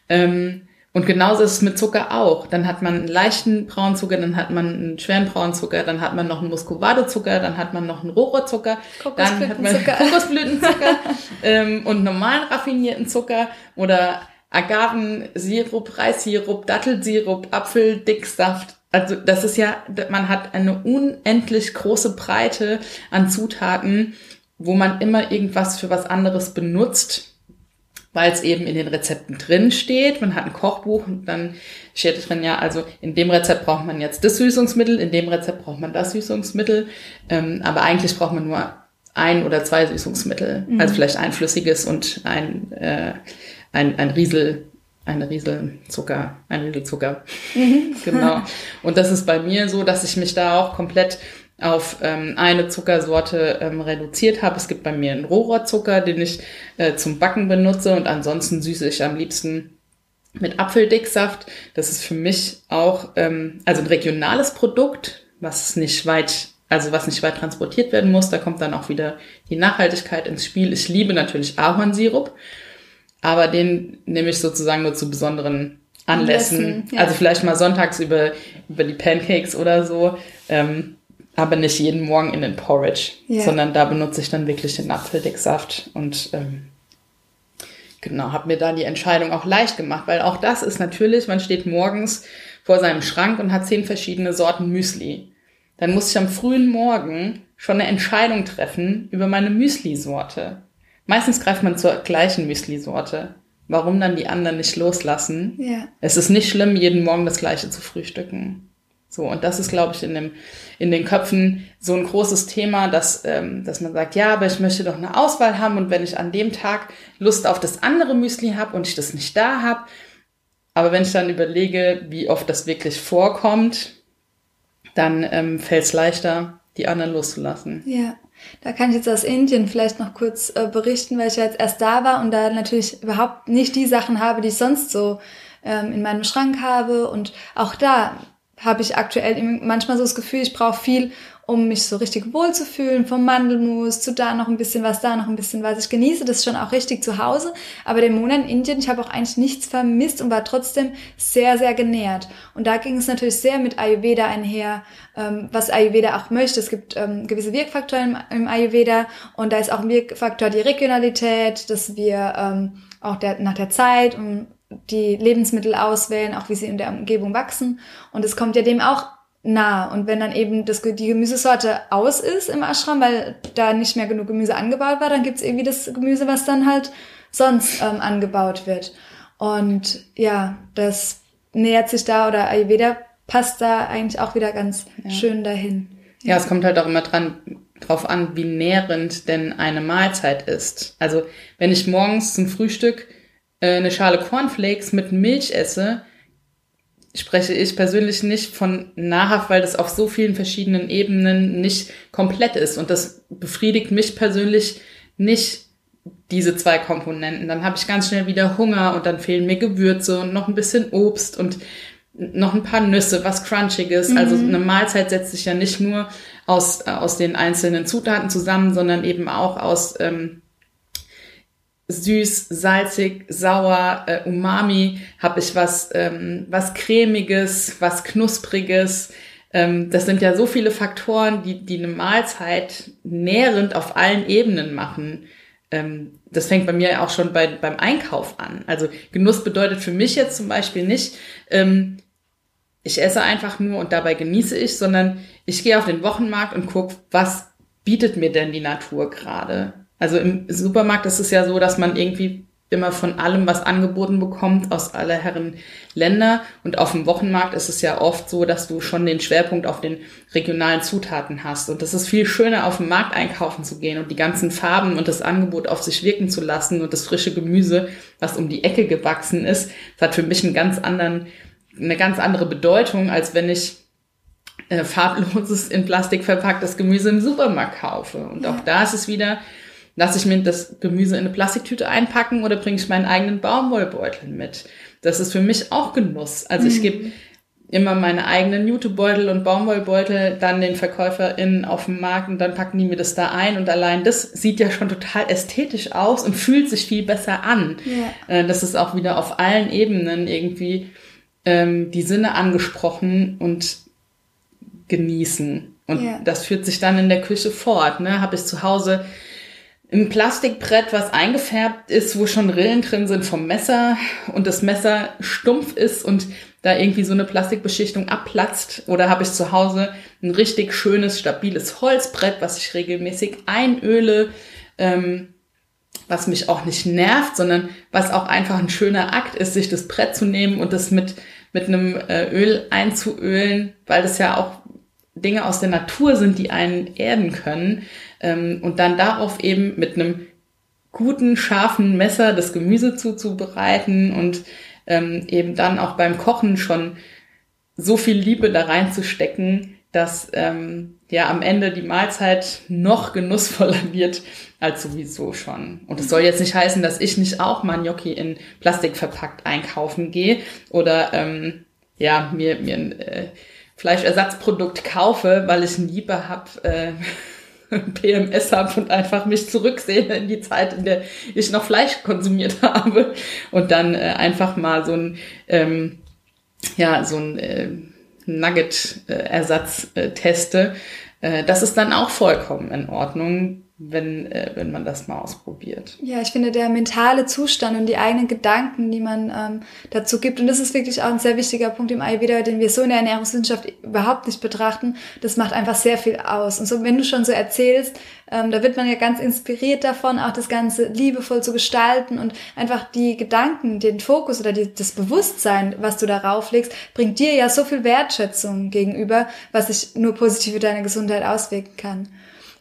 B: Ähm, und genauso ist es mit Zucker auch. Dann hat man einen leichten Braunzucker, dann hat man einen schweren Braunzucker, dann hat man noch einen Muscovado-Zucker, dann hat man noch einen Rohrohrzucker, dann hat man Kokosblütenzucker ähm, und normalen raffinierten Zucker oder Agavensirup, Reissirup, Dattelsirup, Apfeldicksaft. Also das ist ja, man hat eine unendlich große Breite an Zutaten, wo man immer irgendwas für was anderes benutzt weil es eben in den Rezepten drin steht. Man hat ein Kochbuch und dann steht drin, ja, also in dem Rezept braucht man jetzt das Süßungsmittel, in dem Rezept braucht man das Süßungsmittel, ähm, aber eigentlich braucht man nur ein oder zwei Süßungsmittel, mhm. also vielleicht ein flüssiges und ein, äh, ein, ein Riesel, eine Rieselzucker, ein Rieselzucker. Mhm. genau. Und das ist bei mir so, dass ich mich da auch komplett auf ähm, eine Zuckersorte ähm, reduziert habe. Es gibt bei mir einen Rohrzucker, den ich äh, zum Backen benutze und ansonsten süße ich am liebsten mit Apfeldicksaft. Das ist für mich auch ähm, also ein regionales Produkt, was nicht weit also was nicht weit transportiert werden muss. Da kommt dann auch wieder die Nachhaltigkeit ins Spiel. Ich liebe natürlich Ahornsirup, aber den nehme ich sozusagen nur zu besonderen Anlässen. Anlässen ja. Also vielleicht mal sonntags über, über die Pancakes oder so. Ähm, aber nicht jeden Morgen in den Porridge, ja. sondern da benutze ich dann wirklich den Apfeldicksaft und ähm, genau, habe mir da die Entscheidung auch leicht gemacht, weil auch das ist natürlich, man steht morgens vor seinem Schrank und hat zehn verschiedene Sorten Müsli. Dann muss ich am frühen Morgen schon eine Entscheidung treffen über meine Müsli-Sorte. Meistens greift man zur gleichen Müsli-Sorte. Warum dann die anderen nicht loslassen? Ja. Es ist nicht schlimm, jeden Morgen das gleiche zu frühstücken. So, und das ist, glaube ich, in, dem, in den Köpfen so ein großes Thema, dass, ähm, dass man sagt, ja, aber ich möchte doch eine Auswahl haben und wenn ich an dem Tag Lust auf das andere Müsli habe und ich das nicht da habe, aber wenn ich dann überlege, wie oft das wirklich vorkommt, dann ähm, fällt es leichter, die anderen loszulassen.
A: Ja. Da kann ich jetzt aus Indien vielleicht noch kurz äh, berichten, weil ich ja jetzt erst da war und da natürlich überhaupt nicht die Sachen habe, die ich sonst so ähm, in meinem Schrank habe. Und auch da habe ich aktuell manchmal so das Gefühl, ich brauche viel, um mich so richtig wohl zu fühlen, vom Mandelmus zu da noch ein bisschen was, da noch ein bisschen was. Ich genieße das schon auch richtig zu Hause, aber den Monat in Indien, ich habe auch eigentlich nichts vermisst und war trotzdem sehr, sehr genährt. Und da ging es natürlich sehr mit Ayurveda einher, ähm, was Ayurveda auch möchte. Es gibt ähm, gewisse Wirkfaktoren im, im, Ayurveda und da ist auch ein Wirkfaktor die Regionalität, dass wir ähm, auch der, nach der Zeit und die Lebensmittel auswählen, auch wie sie in der Umgebung wachsen. Und es kommt ja dem auch nah. Und wenn dann eben das, die Gemüsesorte aus ist im Ashram, weil da nicht mehr genug Gemüse angebaut war, dann gibt's irgendwie das Gemüse, was dann halt sonst ähm, angebaut wird. Und ja, das nähert sich da oder Ayurveda passt da eigentlich auch wieder ganz ja. schön dahin.
B: Ja. ja, es kommt halt auch immer dran, drauf an, wie nährend denn eine Mahlzeit ist. Also wenn ich morgens zum Frühstück eine Schale Cornflakes mit Milch esse, spreche ich persönlich nicht von nahrhaft, weil das auf so vielen verschiedenen Ebenen nicht komplett ist. Und das befriedigt mich persönlich nicht, diese zwei Komponenten. Dann habe ich ganz schnell wieder Hunger und dann fehlen mir Gewürze und noch ein bisschen Obst und noch ein paar Nüsse, was Crunchiges. Mhm. Also eine Mahlzeit setzt sich ja nicht nur aus, aus den einzelnen Zutaten zusammen, sondern eben auch aus ähm, süß, salzig, sauer, äh, umami, habe ich was, ähm, was cremiges, was knuspriges. Ähm, das sind ja so viele Faktoren, die, die eine Mahlzeit nährend auf allen Ebenen machen. ähm, das fängt bei mir auch schon bei, beim Einkauf an. Also Genuss bedeutet für mich jetzt zum Beispiel nicht, ähm, ich esse einfach nur und dabei genieße ich, sondern ich gehe auf den Wochenmarkt und gucke, was bietet mir denn die Natur gerade? Also im Supermarkt ist es ja so, dass man irgendwie immer von allem was angeboten bekommt aus aller Herren Länder. Und auf dem Wochenmarkt ist es ja oft so, dass du schon den Schwerpunkt auf den regionalen Zutaten hast. Und das ist viel schöner, auf dem Markt einkaufen zu gehen und die ganzen Farben und das Angebot auf sich wirken zu lassen und das frische Gemüse, was um die Ecke gewachsen ist, das hat für mich einen ganz anderen, eine ganz andere Bedeutung, als wenn ich äh, farbloses, in Plastik verpacktes Gemüse im Supermarkt kaufe. Und auch da ist es wieder, Lasse ich mir das Gemüse in eine Plastiktüte einpacken oder bringe ich meinen eigenen Baumwollbeutel mit? Das ist für mich auch Genuss. Also ich mhm. gebe immer meine eigenen Jutebeutel und Baumwollbeutel dann den VerkäuferInnen auf dem Markt und dann packen die mir das da ein und allein das sieht ja schon total ästhetisch aus und fühlt sich viel besser an. Ja. Äh, das ist auch wieder auf allen Ebenen irgendwie ähm, die Sinne angesprochen und genießen. Und ja. das führt sich dann in der Küche fort. Ne? Habe ich zu Hause ein Plastikbrett, was eingefärbt ist, wo schon Rillen drin sind vom Messer und das Messer stumpf ist und da irgendwie so eine Plastikbeschichtung abplatzt. Oder habe ich zu Hause ein richtig schönes, stabiles Holzbrett, was ich regelmäßig einöle, ähm, was mich auch nicht nervt, sondern was auch einfach ein schöner Akt ist, sich das Brett zu nehmen und das mit, mit einem äh, Öl einzuölen, weil das ja auch Dinge aus der Natur sind, die einen erden können. Ähm, und dann darauf eben mit einem guten, scharfen Messer das Gemüse zuzubereiten und ähm, eben dann auch beim Kochen schon so viel Liebe da reinzustecken, dass ähm, ja am Ende die Mahlzeit noch genussvoller wird als sowieso schon. Und es soll jetzt nicht heißen, dass ich nicht auch mal Gnocchi in Plastik verpackt einkaufen gehe oder ähm, ja mir mir ein äh, Fleischersatzprodukt kaufe, weil ich ein Lieber habe. Äh, PMS habe und einfach mich zurücksehne in die Zeit, in der ich noch Fleisch konsumiert habe und dann äh, einfach mal so ein ähm, ja so ein äh, Nugget-Ersatz äh, teste. Äh, das ist dann auch vollkommen in Ordnung wenn, äh, wenn man das mal ausprobiert.
A: Ja, ich finde, der mentale Zustand und die eigenen Gedanken, die man ähm, dazu gibt, und das ist wirklich auch ein sehr wichtiger Punkt im Ayurveda, den wir so in der Ernährungswissenschaft überhaupt nicht betrachten, das macht einfach sehr viel aus. Und so, wenn du schon so erzählst, ähm, da wird man ja ganz inspiriert davon, auch das Ganze liebevoll zu gestalten und einfach die Gedanken, den Fokus oder die, das Bewusstsein, was du darauf legst, bringt dir ja so viel Wertschätzung gegenüber, was sich nur positiv für deine Gesundheit auswirken kann.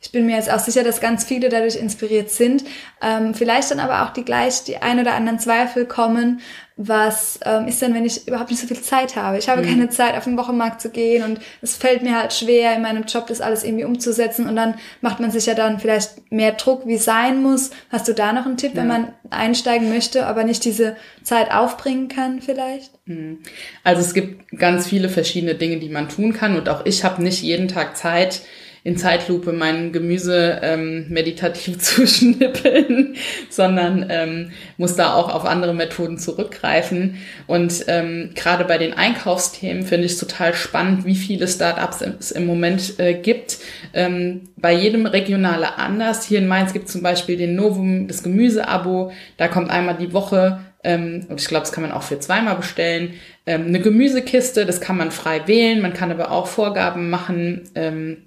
A: Ich bin mir jetzt auch sicher, dass ganz viele dadurch inspiriert sind. Ähm, vielleicht dann aber auch die gleich die ein oder anderen Zweifel kommen. Was ähm, ist denn, wenn ich überhaupt nicht so viel Zeit habe? Ich habe mhm. keine Zeit, auf den Wochenmarkt zu gehen und es fällt mir halt schwer, in meinem Job das alles irgendwie umzusetzen und dann macht man sich ja dann vielleicht mehr Druck, wie sein muss. Hast du da noch einen Tipp, ja. wenn man einsteigen möchte, aber nicht diese Zeit aufbringen kann vielleicht?
B: Mhm. Also es gibt ganz viele verschiedene Dinge, die man tun kann und auch ich habe nicht jeden Tag Zeit, in Zeitlupe mein Gemüse ähm, meditativ zu schnippeln, sondern ähm, muss da auch auf andere Methoden zurückgreifen. Und ähm, gerade bei den Einkaufsthemen finde ich es total spannend, wie viele Startups es im Moment äh, gibt. Ähm, bei jedem Regionale anders. Hier in Mainz gibt es zum Beispiel den Novum, das Gemüseabo. Da kommt einmal die Woche ähm, und ich glaube, das kann man auch für zweimal bestellen. Ähm, eine Gemüsekiste, das kann man frei wählen. Man kann aber auch Vorgaben machen, ähm,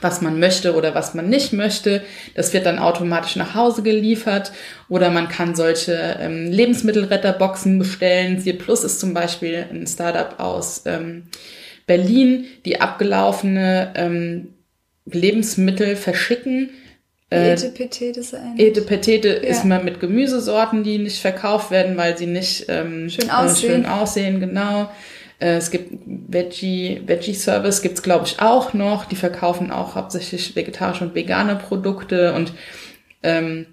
B: was man möchte oder was man nicht möchte. Das wird dann automatisch nach Hause geliefert. Oder man kann solche ähm, Lebensmittelretterboxen bestellen. Ziel Plus ist zum Beispiel ein Startup aus ähm, Berlin, die abgelaufene ähm, Lebensmittel verschicken.
A: Äh, Etepetete ist
B: ein. Etepetete ja. ist man mit Gemüsesorten, die nicht verkauft werden, weil sie nicht ähm,
A: schön aussehen. Äh, schön
B: aussehen, genau. Äh, es gibt Veggie, Veggie Service gibt's glaube ich auch noch. Die verkaufen auch hauptsächlich vegetarische und vegane Produkte und ähm,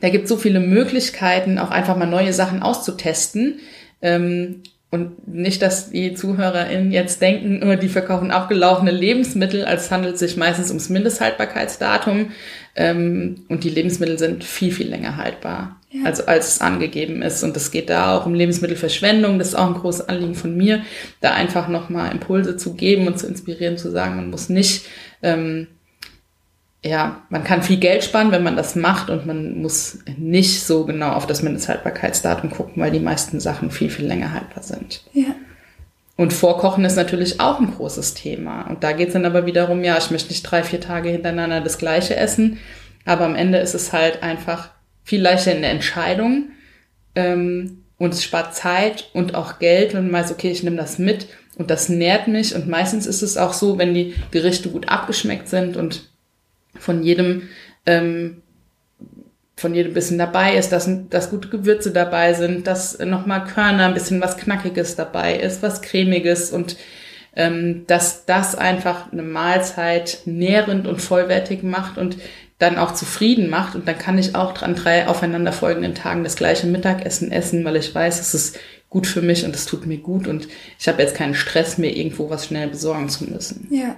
B: da gibt so viele Möglichkeiten, auch einfach mal neue Sachen auszutesten. Ähm, und nicht, dass die ZuhörerInnen jetzt denken, oh, die verkaufen abgelaufene Lebensmittel, als handelt es sich meistens ums Mindesthaltbarkeitsdatum. Ähm, und die Lebensmittel sind viel, viel länger haltbar, ja. also als es angegeben ist. Und es geht da auch um Lebensmittelverschwendung. Das ist auch ein großes Anliegen von mir, da einfach nochmal Impulse zu geben und zu inspirieren, zu sagen, man muss nicht ähm, ja, man kann viel Geld sparen, wenn man das macht und man muss nicht so genau auf das Mindesthaltbarkeitsdatum gucken, weil die meisten Sachen viel, viel länger haltbar sind.
A: Ja.
B: Und Vorkochen ist natürlich auch ein großes Thema. Und da geht es dann aber wiederum, ja, ich möchte nicht drei, vier Tage hintereinander das gleiche essen, aber am Ende ist es halt einfach viel leichter in der Entscheidung ähm, und es spart Zeit und auch Geld, wenn man weiß, okay, ich nehme das mit und das nährt mich. Und meistens ist es auch so, wenn die Gerichte gut abgeschmeckt sind und von jedem ähm, von jedem bisschen dabei ist, dass, dass gute Gewürze dabei sind, dass nochmal Körner, ein bisschen was Knackiges dabei ist, was Cremiges und ähm, dass das einfach eine Mahlzeit nährend und vollwertig macht und dann auch zufrieden macht. Und dann kann ich auch an drei aufeinanderfolgenden Tagen das gleiche Mittagessen essen, weil ich weiß, es ist gut für mich und es tut mir gut und ich habe jetzt keinen Stress mehr, irgendwo was schnell besorgen zu müssen.
A: Ja.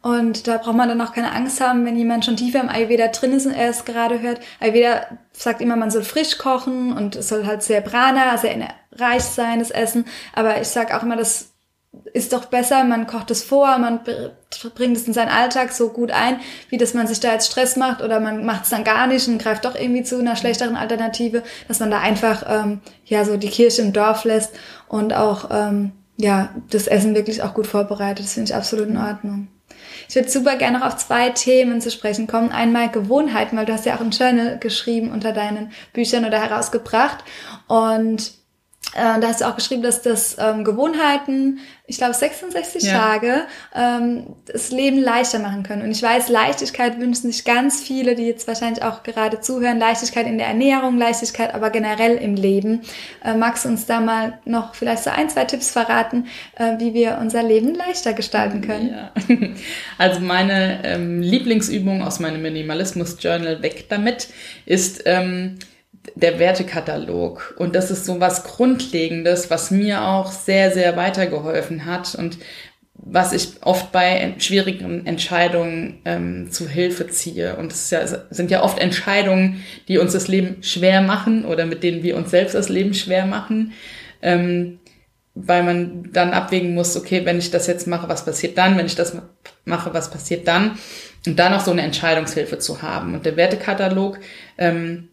A: Und da braucht man dann auch keine Angst haben, wenn jemand schon tiefer im Ayurveda drin ist und er es gerade hört. Ayurveda sagt immer, man soll frisch kochen und es soll halt sehr prana, sehr reich sein, das Essen. Aber ich sage auch immer, das ist doch besser, man kocht es vor, man bringt es in seinen Alltag so gut ein, wie dass man sich da jetzt Stress macht oder man macht es dann gar nicht und greift doch irgendwie zu einer schlechteren Alternative, dass man da einfach ähm, ja so die Kirche im Dorf lässt und auch ähm, ja das Essen wirklich auch gut vorbereitet. Das finde ich absolut in Ordnung. Ich würde super gerne noch auf zwei Themen zu sprechen kommen. Einmal Gewohnheiten, weil du hast ja auch ein Journal geschrieben unter deinen Büchern oder herausgebracht. Und äh, da hast du auch geschrieben, dass das ähm, Gewohnheiten, ich glaube 66 ja. Tage, ähm, das Leben leichter machen können. Und ich weiß, Leichtigkeit wünschen sich ganz viele, die jetzt wahrscheinlich auch gerade zuhören. Leichtigkeit in der Ernährung, Leichtigkeit aber generell im Leben. Äh, magst du uns da mal noch vielleicht so ein, zwei Tipps verraten, äh, wie wir unser Leben leichter gestalten können? Ja.
B: Also meine ähm, Lieblingsübung aus meinem Minimalismus-Journal Weg damit ist... Ähm, der Wertekatalog. Und das ist so was Grundlegendes, was mir auch sehr, sehr weitergeholfen hat und was ich oft bei schwierigen Entscheidungen ähm, zu Hilfe ziehe. Und es ja, sind ja oft Entscheidungen, die uns das Leben schwer machen oder mit denen wir uns selbst das Leben schwer machen. Ähm, weil man dann abwägen muss, okay, wenn ich das jetzt mache, was passiert dann? Wenn ich das mache, was passiert dann? Und da noch so eine Entscheidungshilfe zu haben. Und der Wertekatalog ähm,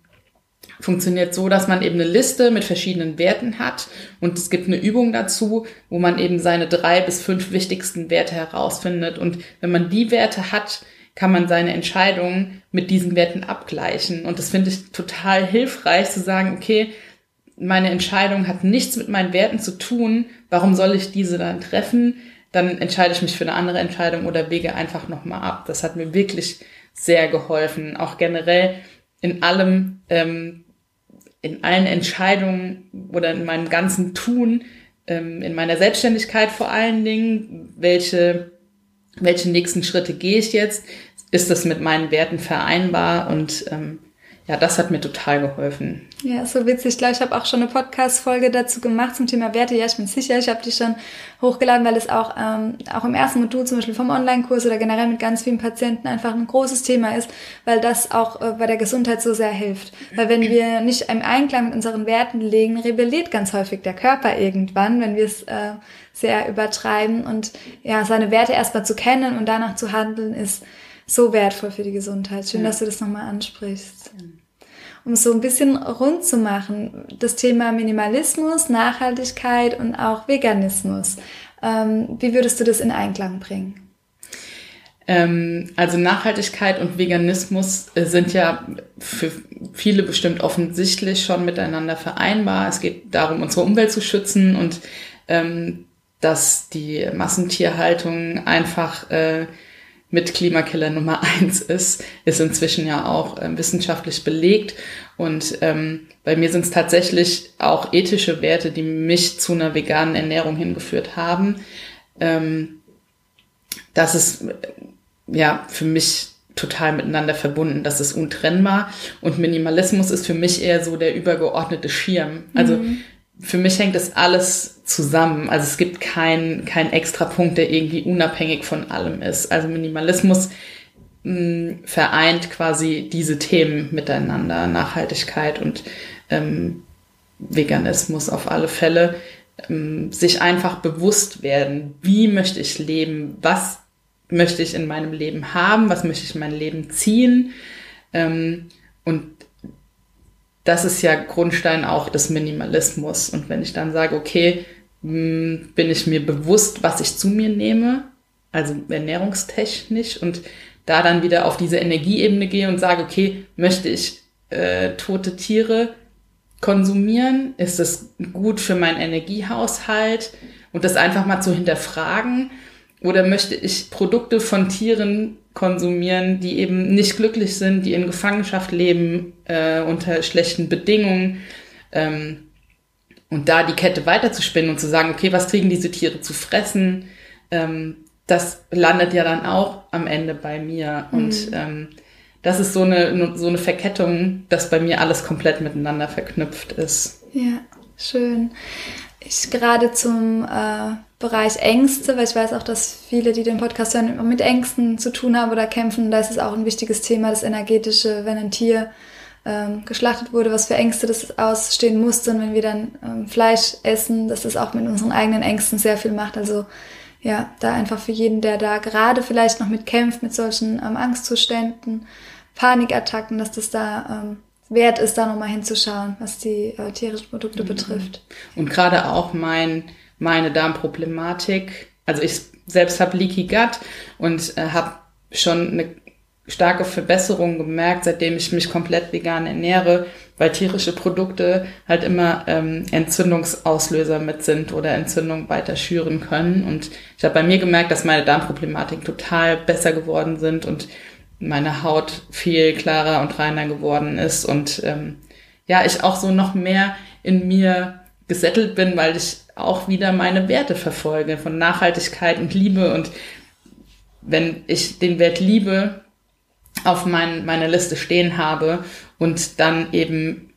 B: funktioniert so, dass man eben eine Liste mit verschiedenen Werten hat und es gibt eine Übung dazu, wo man eben seine drei bis fünf wichtigsten Werte herausfindet und wenn man die Werte hat, kann man seine Entscheidungen mit diesen Werten abgleichen und das finde ich total hilfreich zu sagen, okay, meine Entscheidung hat nichts mit meinen Werten zu tun, warum soll ich diese dann treffen? Dann entscheide ich mich für eine andere Entscheidung oder wege einfach nochmal ab. Das hat mir wirklich sehr geholfen, auch generell in allem ähm, in allen Entscheidungen oder in meinem ganzen Tun, ähm, in meiner Selbstständigkeit vor allen Dingen, welche, welche nächsten Schritte gehe ich jetzt? Ist das mit meinen Werten vereinbar? Und ähm, ja, das hat mir total geholfen.
A: Ja, so witzig. Ich glaube, ich habe auch schon eine Podcast-Folge dazu gemacht zum Thema Werte. Ja, ich bin sicher, ich habe die schon hochgeladen, weil es auch, ähm, auch im ersten Modul zum Beispiel vom Online-Kurs oder generell mit ganz vielen Patienten einfach ein großes Thema ist, weil das auch äh, bei der Gesundheit so sehr hilft. Weil wenn wir nicht im Einklang mit unseren Werten legen, rebelliert ganz häufig der Körper irgendwann, wenn wir es äh, sehr übertreiben. Und ja, seine Werte erstmal zu kennen und danach zu handeln, ist so wertvoll für die Gesundheit. Schön, ja. dass du das nochmal ansprichst. Um so ein bisschen rund zu machen, das Thema Minimalismus, Nachhaltigkeit und auch Veganismus. Ähm, wie würdest du das in Einklang bringen?
B: Ähm, also Nachhaltigkeit und Veganismus äh, sind ja für viele bestimmt offensichtlich schon miteinander vereinbar. Es geht darum, unsere Umwelt zu schützen und ähm, dass die Massentierhaltung einfach äh, mit Klimakiller Nummer eins ist, ist inzwischen ja auch äh, wissenschaftlich belegt. Und ähm, bei mir sind es tatsächlich auch ethische Werte, die mich zu einer veganen Ernährung hingeführt haben. Ähm, das ist äh, ja für mich total miteinander verbunden. Das ist untrennbar. Und Minimalismus ist für mich eher so der übergeordnete Schirm. Also mhm für mich hängt das alles zusammen. Also es gibt keinen kein extra Punkt, der irgendwie unabhängig von allem ist. Also Minimalismus mh, mm, vereint quasi diese Themen miteinander, Nachhaltigkeit und ähm, Veganismus auf alle Fälle. Ähm, sich einfach bewusst werden, wie möchte ich leben, was möchte ich in meinem Leben haben, was möchte ich in mein Leben ziehen. Ähm, und das ist ja Grundstein auch des Minimalismus. Und wenn ich dann sage, okay, hm, bin ich mir bewusst, was ich zu mir nehme, also ernährungstechnisch, und da dann wieder auf diese Energieebene gehe und sage, okay, möchte ich äh, tote Tiere konsumieren? Ist es gut für meinen Energiehaushalt? Und das einfach mal zu hinterfragen. Oder möchte ich Produkte von Tieren konsumieren, die eben nicht glücklich sind, die in Gefangenschaft leben, äh, unter schlechten Bedingungen? Ähm, und da die Kette weiterzuspinnen und zu sagen, okay, was kriegen diese Tiere zu fressen? Ähm, das landet ja dann auch am Ende bei mir. Mhm. Und ähm, das ist so eine, so eine Verkettung, dass bei mir alles komplett miteinander verknüpft ist.
A: Ja, schön. Ich gerade zum äh, Bereich Ängste, weil ich weiß auch, dass viele, die den Podcast hören, immer mit Ängsten zu tun haben oder kämpfen. Da ist es auch ein wichtiges Thema, das energetische, wenn ein Tier ähm, geschlachtet wurde, was für Ängste das ausstehen musste. Und wenn wir dann ähm, Fleisch essen, dass das auch mit unseren eigenen Ängsten sehr viel macht. Also ja, da einfach für jeden, der da gerade vielleicht noch mit kämpft, mit solchen ähm, Angstzuständen, Panikattacken, dass das da ähm, wert ist, da nochmal hinzuschauen, was die äh, tierischen Produkte mhm. betrifft.
B: Und gerade auch mein, meine Darmproblematik. Also ich selbst habe Leaky Gut und äh, habe schon eine starke Verbesserung gemerkt, seitdem ich mich komplett vegan ernähre, weil tierische Produkte halt immer ähm, Entzündungsauslöser mit sind oder Entzündung weiter schüren können. Und ich habe bei mir gemerkt, dass meine Darmproblematiken total besser geworden sind und meine Haut viel klarer und reiner geworden ist und ähm, ja, ich auch so noch mehr in mir gesettelt bin, weil ich auch wieder meine Werte verfolge von Nachhaltigkeit und Liebe und wenn ich den Wert Liebe auf mein, meiner Liste stehen habe und dann eben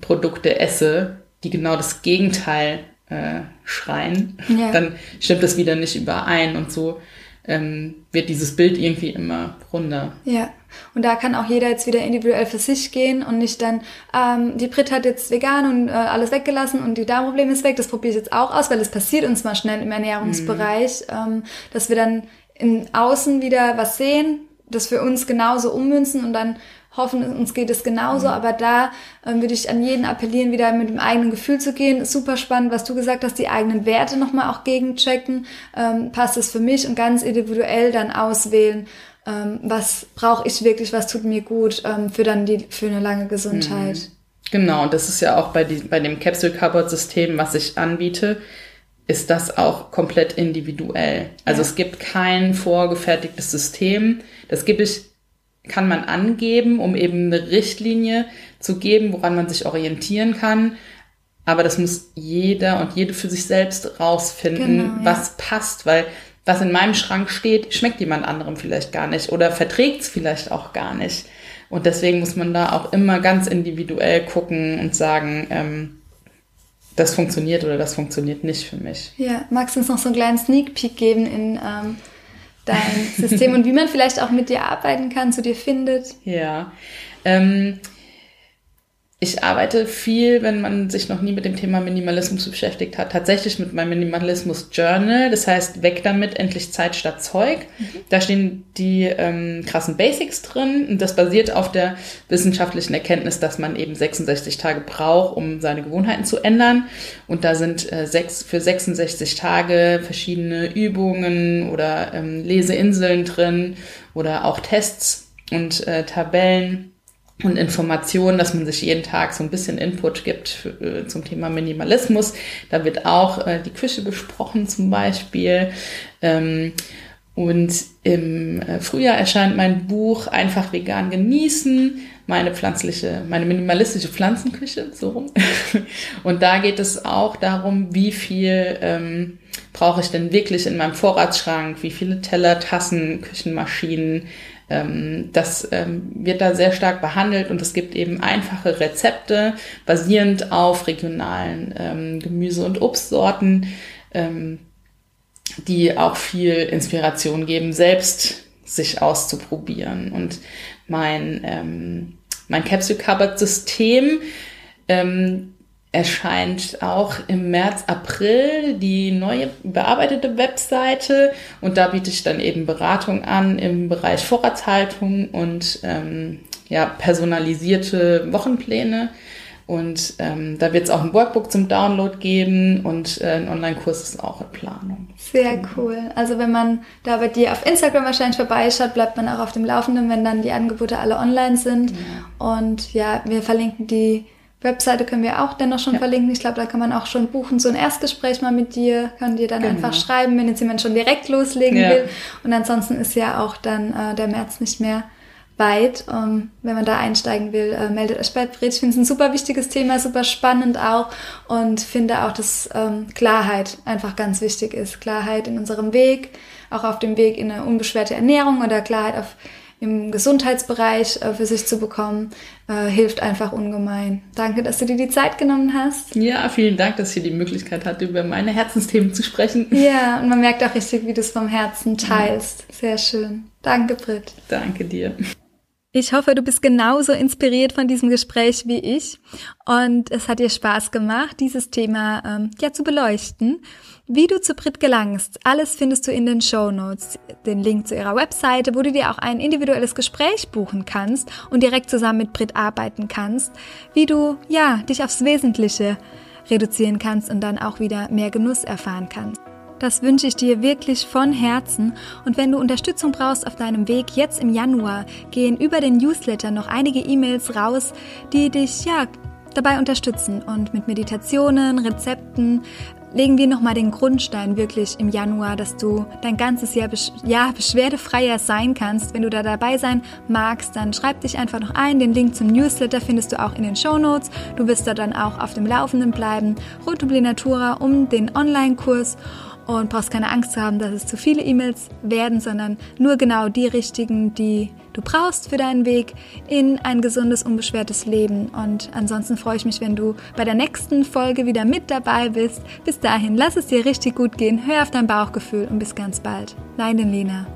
B: Produkte esse, die genau das Gegenteil äh, schreien, ja. dann stimmt das wieder nicht überein und so ähm, wird dieses Bild irgendwie immer runder.
A: Ja, und da kann auch jeder jetzt wieder individuell für sich gehen und nicht dann, ähm, die Brit hat jetzt vegan und äh, alles weggelassen und die Darmprobleme ist weg, das probiere ich jetzt auch aus, weil es passiert uns mal schnell im Ernährungsbereich, mhm. ähm, dass wir dann in Außen wieder was sehen, das für uns genauso ummünzen und dann hoffen, uns geht es genauso. Mhm. Aber da ähm, würde ich an jeden appellieren, wieder mit dem eigenen Gefühl zu gehen. Super spannend, was du gesagt hast, die eigenen Werte nochmal auch gegenchecken. Ähm, passt es für mich und ganz individuell dann auswählen. Ähm, was brauche ich wirklich, was tut mir gut ähm, für dann die für eine lange Gesundheit. Mhm.
B: Genau, und das ist ja auch bei, die, bei dem Capsule Cupboard System, was ich anbiete, ist das auch komplett individuell. Also ja. es gibt kein vorgefertigtes System. Das gibt es kann man angeben, um eben eine Richtlinie zu geben, woran man sich orientieren kann. Aber das muss jeder und jede für sich selbst rausfinden, genau, ja. was passt, weil was in meinem Schrank steht, schmeckt jemand anderem vielleicht gar nicht oder verträgt es vielleicht auch gar nicht. Und deswegen muss man da auch immer ganz individuell gucken und sagen, ähm, das funktioniert oder das funktioniert nicht für mich.
A: Ja, magst du uns noch so einen kleinen Sneak Peek geben in ähm, dein System und wie man vielleicht auch mit dir arbeiten kann, zu dir findet.
B: Ja. Ähm, ich arbeite viel, wenn man sich noch nie mit dem Thema Minimalismus beschäftigt hat, tatsächlich mit meinem Minimalismus Journal. Das heißt, weg damit, endlich Zeit statt Zeug. Mhm. Da stehen die ähm, krassen Basics drin. Und das basiert auf der wissenschaftlichen Erkenntnis, dass man eben 66 Tage braucht, um seine Gewohnheiten zu ändern. Und da sind äh, sechs, für 66 Tage verschiedene Übungen oder ähm, Leseinseln drin oder auch Tests und äh, Tabellen und Informationen, dass man sich jeden Tag so ein bisschen Input gibt für, äh, zum Thema Minimalismus. Da wird auch äh, die Küche besprochen zum Beispiel. Ähm, und im äh, Frühjahr erscheint mein Buch Einfach vegan genießen, meine pflanzliche, meine minimalistische Pflanzenküche, so rum. Und da geht es auch darum, wie viel ähm, brauche ich denn wirklich in meinem Vorratsschrank, wie viele Teller, Tassen, Küchenmaschinen, ähm, das ähm, wird da sehr stark behandelt und es gibt eben einfache Rezepte basierend auf regionalen ähm, Gemüse- und Obstsorten, die auch viel Inspiration geben, selbst sich auszuprobieren. Und mein, mein Capsule Cupboard System erscheint auch im März, April die neue bearbeitete Webseite und da biete ich dann eben Beratung an im Bereich Vorratshaltung und ähm, ja, personalisierte Wochenpläne. Und ähm, da wird es auch ein Workbook zum Download geben und äh, ein Online-Kurs ist auch in Planung.
A: Sehr cool. Also wenn man da bei dir auf Instagram wahrscheinlich vorbeischaut, bleibt man auch auf dem Laufenden, wenn dann die Angebote alle online sind. Ja. Und ja, wir verlinken die Webseite können wir auch dennoch schon ja. verlinken. Ich glaube, da kann man auch schon buchen, so ein Erstgespräch mal mit dir, kann dir dann genau. einfach schreiben, wenn jetzt jemand schon direkt loslegen ja. will. Und ansonsten ist ja auch dann äh, der März nicht mehr weit. Ähm, wenn man da einsteigen will, äh, meldet euch bei Brit. Ich finde es ein super wichtiges Thema, super spannend auch und finde auch, dass ähm, Klarheit einfach ganz wichtig ist. Klarheit in unserem Weg, auch auf dem Weg in eine unbeschwerte Ernährung oder Klarheit auf im Gesundheitsbereich äh, für sich zu bekommen, äh, hilft einfach ungemein. Danke, dass du dir die Zeit genommen hast.
B: Ja, vielen Dank, dass ich hier die Möglichkeit hatte, über meine Herzensthemen zu sprechen.
A: Ja, und man merkt auch richtig, wie du es vom Herzen teilst. Sehr schön. Danke, Britt.
B: Danke dir.
A: Ich hoffe, du bist genauso inspiriert von diesem Gespräch wie ich und es hat dir Spaß gemacht, dieses Thema ähm, ja zu beleuchten. Wie du zu Brit gelangst, alles findest du in den Show Notes. Den Link zu ihrer Webseite, wo du dir auch ein individuelles Gespräch buchen kannst und direkt zusammen mit Brit arbeiten kannst. Wie du, ja, dich aufs Wesentliche reduzieren kannst und dann auch wieder mehr Genuss erfahren kannst. Das wünsche ich dir wirklich von Herzen. Und wenn du Unterstützung brauchst auf deinem Weg, jetzt im Januar gehen über den Newsletter noch einige E-Mails raus, die dich, ja, dabei unterstützen und mit Meditationen, Rezepten, legen wir nochmal den Grundstein wirklich im Januar, dass du dein ganzes Jahr, besch Jahr beschwerdefreier sein kannst. Wenn du da dabei sein magst, dann schreib dich einfach noch ein. Den Link zum Newsletter findest du auch in den Show Notes. Du wirst da dann auch auf dem Laufenden bleiben. Rund um die Natura, um den Online-Kurs und brauchst keine Angst zu haben, dass es zu viele E-Mails werden, sondern nur genau die richtigen, die du brauchst für deinen Weg in ein gesundes, unbeschwertes Leben. Und ansonsten freue ich mich, wenn du bei der nächsten Folge wieder mit dabei bist. Bis dahin, lass es dir richtig gut gehen, hör auf dein Bauchgefühl und bis ganz bald. Deine Lena.